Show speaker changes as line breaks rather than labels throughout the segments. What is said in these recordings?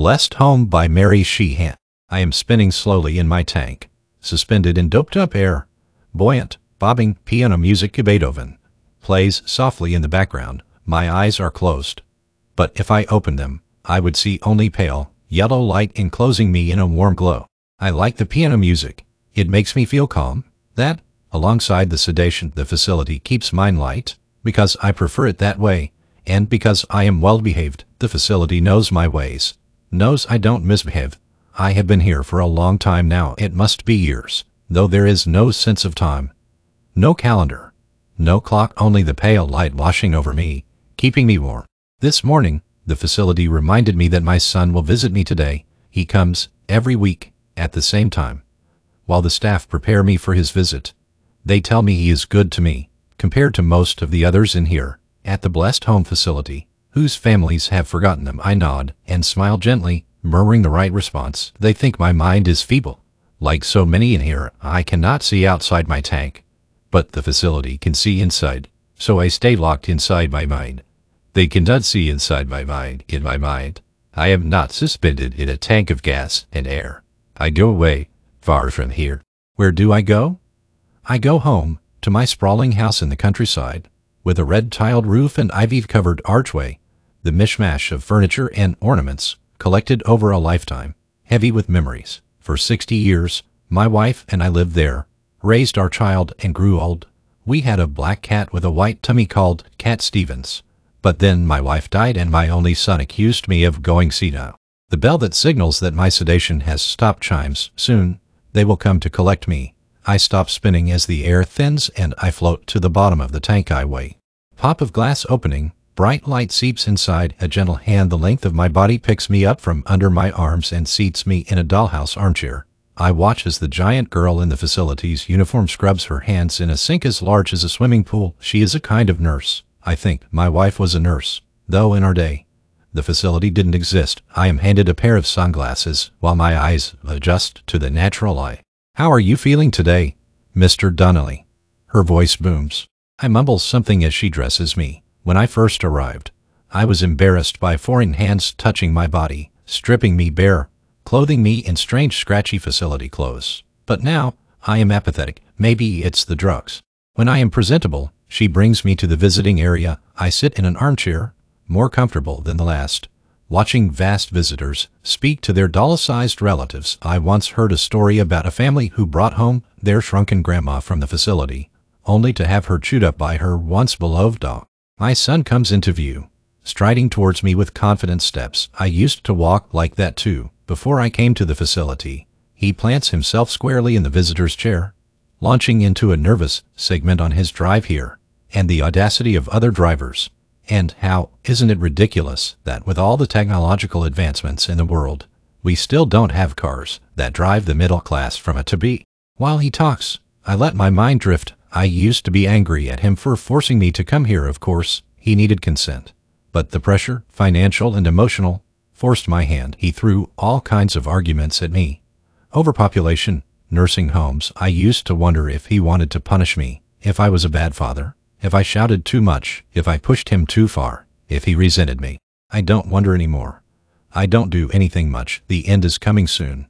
Blessed Home by Mary Sheehan. I am spinning slowly in my tank, suspended in doped up air. Buoyant, bobbing piano music of Beethoven plays softly in the background. My eyes are closed. But if I opened them, I would see only pale, yellow light enclosing me in a warm glow. I like the piano music. It makes me feel calm. That, alongside the sedation the facility keeps mine light, because I prefer it that way, and because I am well behaved, the facility knows my ways knows I don't misbehave. I have been here for a long time now, it must be years, though there is no sense of time. No calendar. No clock, only the pale light washing over me, keeping me warm. This morning, the facility reminded me that my son will visit me today. He comes every week at the same time. While the staff prepare me for his visit, they tell me he is good to me, compared to most of the others in here, at the Blessed Home facility whose families have forgotten them. I nod and smile gently, murmuring the right response. They think my mind is feeble. Like so many in here, I cannot see outside my tank. But the facility can see inside, so I stay locked inside my mind. They cannot see inside my mind, in my mind. I am not suspended in a tank of gas and air. I go away, far from here. Where do I go? I go home, to my sprawling house in the countryside, with a red tiled roof and ivy covered archway, the mishmash of furniture and ornaments collected over a lifetime, heavy with memories. For 60 years, my wife and I lived there, raised our child, and grew old. We had a black cat with a white tummy called Cat Stevens. But then my wife died and my only son accused me of going senile. The bell that signals that my sedation has stopped chimes. Soon, they will come to collect me. I stop spinning as the air thins and I float to the bottom of the tank I weigh. Pop of glass opening, Bright light seeps inside, a gentle hand the length of my body picks me up from under my arms and seats me in a dollhouse armchair. I watch as the giant girl in the facility's uniform scrubs her hands in a sink as large as a swimming pool. She is a kind of nurse. I think my wife was a nurse, though in our day, the facility didn't exist. I am handed a pair of sunglasses while my eyes adjust to the natural light. How are you feeling today, Mr. Donnelly? Her voice booms. I mumble something as she dresses me. When I first arrived, I was embarrassed by foreign hands touching my body, stripping me bare, clothing me in strange scratchy facility clothes. But now, I am apathetic. Maybe it's the drugs. When I am presentable, she brings me to the visiting area. I sit in an armchair, more comfortable than the last, watching vast visitors speak to their doll-sized relatives. I once heard a story about a family who brought home their shrunken grandma from the facility, only to have her chewed up by her once beloved dog. My son comes into view, striding towards me with confident steps. I used to walk like that too, before I came to the facility. He plants himself squarely in the visitor's chair, launching into a nervous segment on his drive here, and the audacity of other drivers. And how, isn't it ridiculous that with all the technological advancements in the world, we still don't have cars that drive the middle class from A to B? While he talks, I let my mind drift I used to be angry at him for forcing me to come here, of course. He needed consent. But the pressure, financial and emotional, forced my hand. He threw all kinds of arguments at me. Overpopulation, nursing homes. I used to wonder if he wanted to punish me, if I was a bad father, if I shouted too much, if I pushed him too far, if he resented me. I don't wonder anymore. I don't do anything much. The end is coming soon.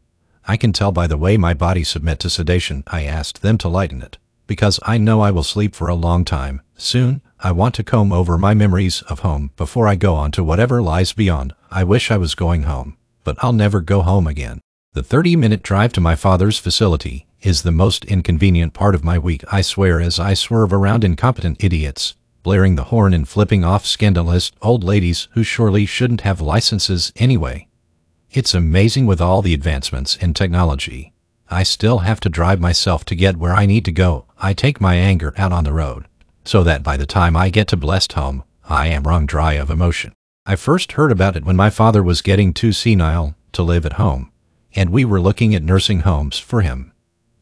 I can tell by the way my body submit to sedation. I asked them to lighten it because I know I will sleep for a long time. Soon, I want to comb over my memories of home before I go on to whatever lies beyond. I wish I was going home, but I'll never go home again. The 30-minute drive to my father's facility is the most inconvenient part of my week, I swear as I swerve around incompetent idiots, blaring the horn and flipping off scandalous old ladies who surely shouldn't have licenses anyway. It's amazing with all the advancements in technology I still have to drive myself to get where I need to go. I take my anger out on the road, so that by the time I get to blessed home, I am wrung dry of emotion. I first heard about it when my father was getting too senile to live at home, and we were looking at nursing homes for him.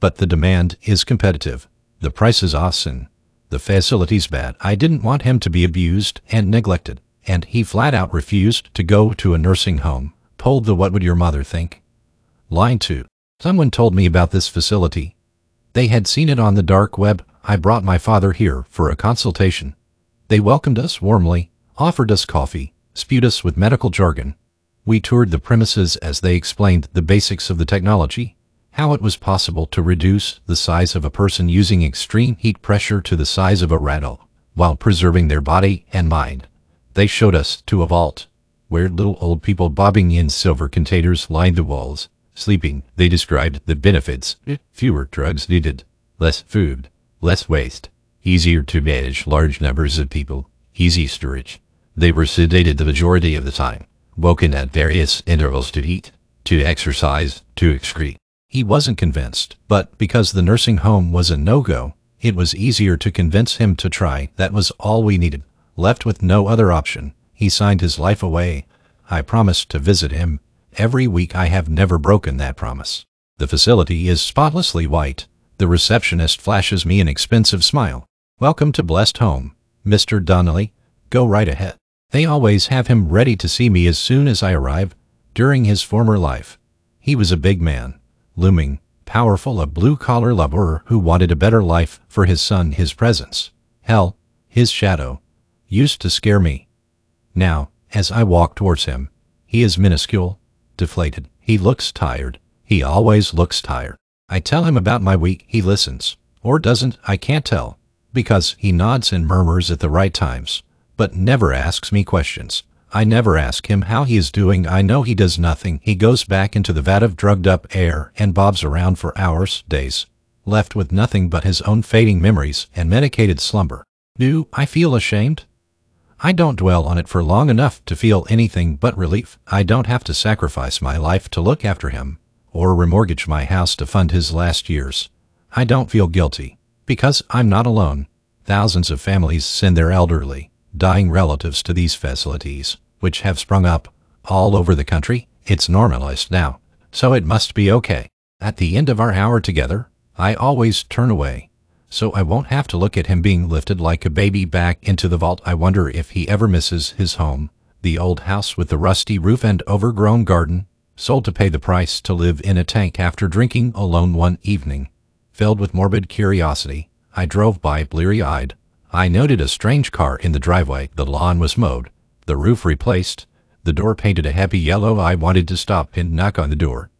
But the demand is competitive, the price is awesome, the facility's bad. I didn't want him to be abused and neglected, and he flat out refused to go to a nursing home. Pulled the what would your mother think? Line 2. Someone told me about this facility. They had seen it on the dark web. I brought my father here for a consultation. They welcomed us warmly, offered us coffee, spewed us with medical jargon. We toured the premises as they explained the basics of the technology, how it was possible to reduce the size of a person using extreme heat pressure to the size of a rattle while preserving their body and mind. They showed us to a vault where little old people bobbing in silver containers lined the walls. Sleeping, they described the benefits. Fewer drugs needed, less food, less waste, easier to manage large numbers of people, easy storage. They were sedated the majority of the time, woken at various intervals to eat, to exercise, to excrete. He wasn't convinced, but because the nursing home was a no-go, it was easier to convince him to try. That was all we needed. Left with no other option, he signed his life away. I promised to visit him. Every week I have never broken that promise. The facility is spotlessly white. The receptionist flashes me an expensive smile. Welcome to Blessed Home, Mr. Donnelly. Go right ahead. They always have him ready to see me as soon as I arrive. During his former life, he was a big man, looming, powerful, a blue-collar laborer who wanted a better life for his son. His presence, hell, his shadow, used to scare me. Now, as I walk towards him, he is minuscule, deflated. He looks tired. He always looks tired. I tell him about my week. He listens. Or doesn't, I can't tell. Because he nods and murmurs at the right times, but never asks me questions. I never ask him how he is doing. I know he does nothing. He goes back into the vat of drugged up air and bobs around for hours, days, left with nothing but his own fading memories and medicated slumber. Do I feel ashamed? I don't dwell on it for long enough to feel anything but relief. I don't have to sacrifice my life to look after him, or remortgage my house to fund his last years. I don't feel guilty, because I'm not alone. Thousands of families send their elderly, dying relatives to these facilities, which have sprung up all over the country. It's normalized now, so it must be okay. At the end of our hour together, I always turn away, so I won't have to look at him being lifted like a baby back into the vault. I wonder if he ever misses his home, the old house with the rusty roof and overgrown garden, sold to pay the price to live in a tank after drinking alone one evening. Filled with morbid curiosity, I drove by bleary-eyed, I noted a strange car in the driveway. The lawn was mowed, the roof replaced, the door painted a happy yellow. I wanted to stop and knock on the door,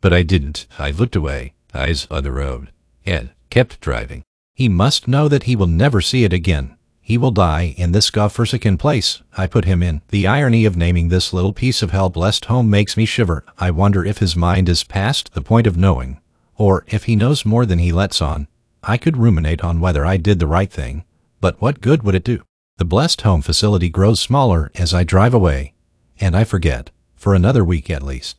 but I didn't. I looked away, eyes on the road, and kept driving. He must know that he will never see it again. He will die in this godforsaken place I put him in. The irony of naming this little piece of hell-blessed home makes me shiver. I wonder if his mind is past the point of knowing, or if he knows more than he lets on. I could ruminate on whether I did the right thing, but what good would it do? The blessed home facility grows smaller as I drive away, and I forget, for another week at least,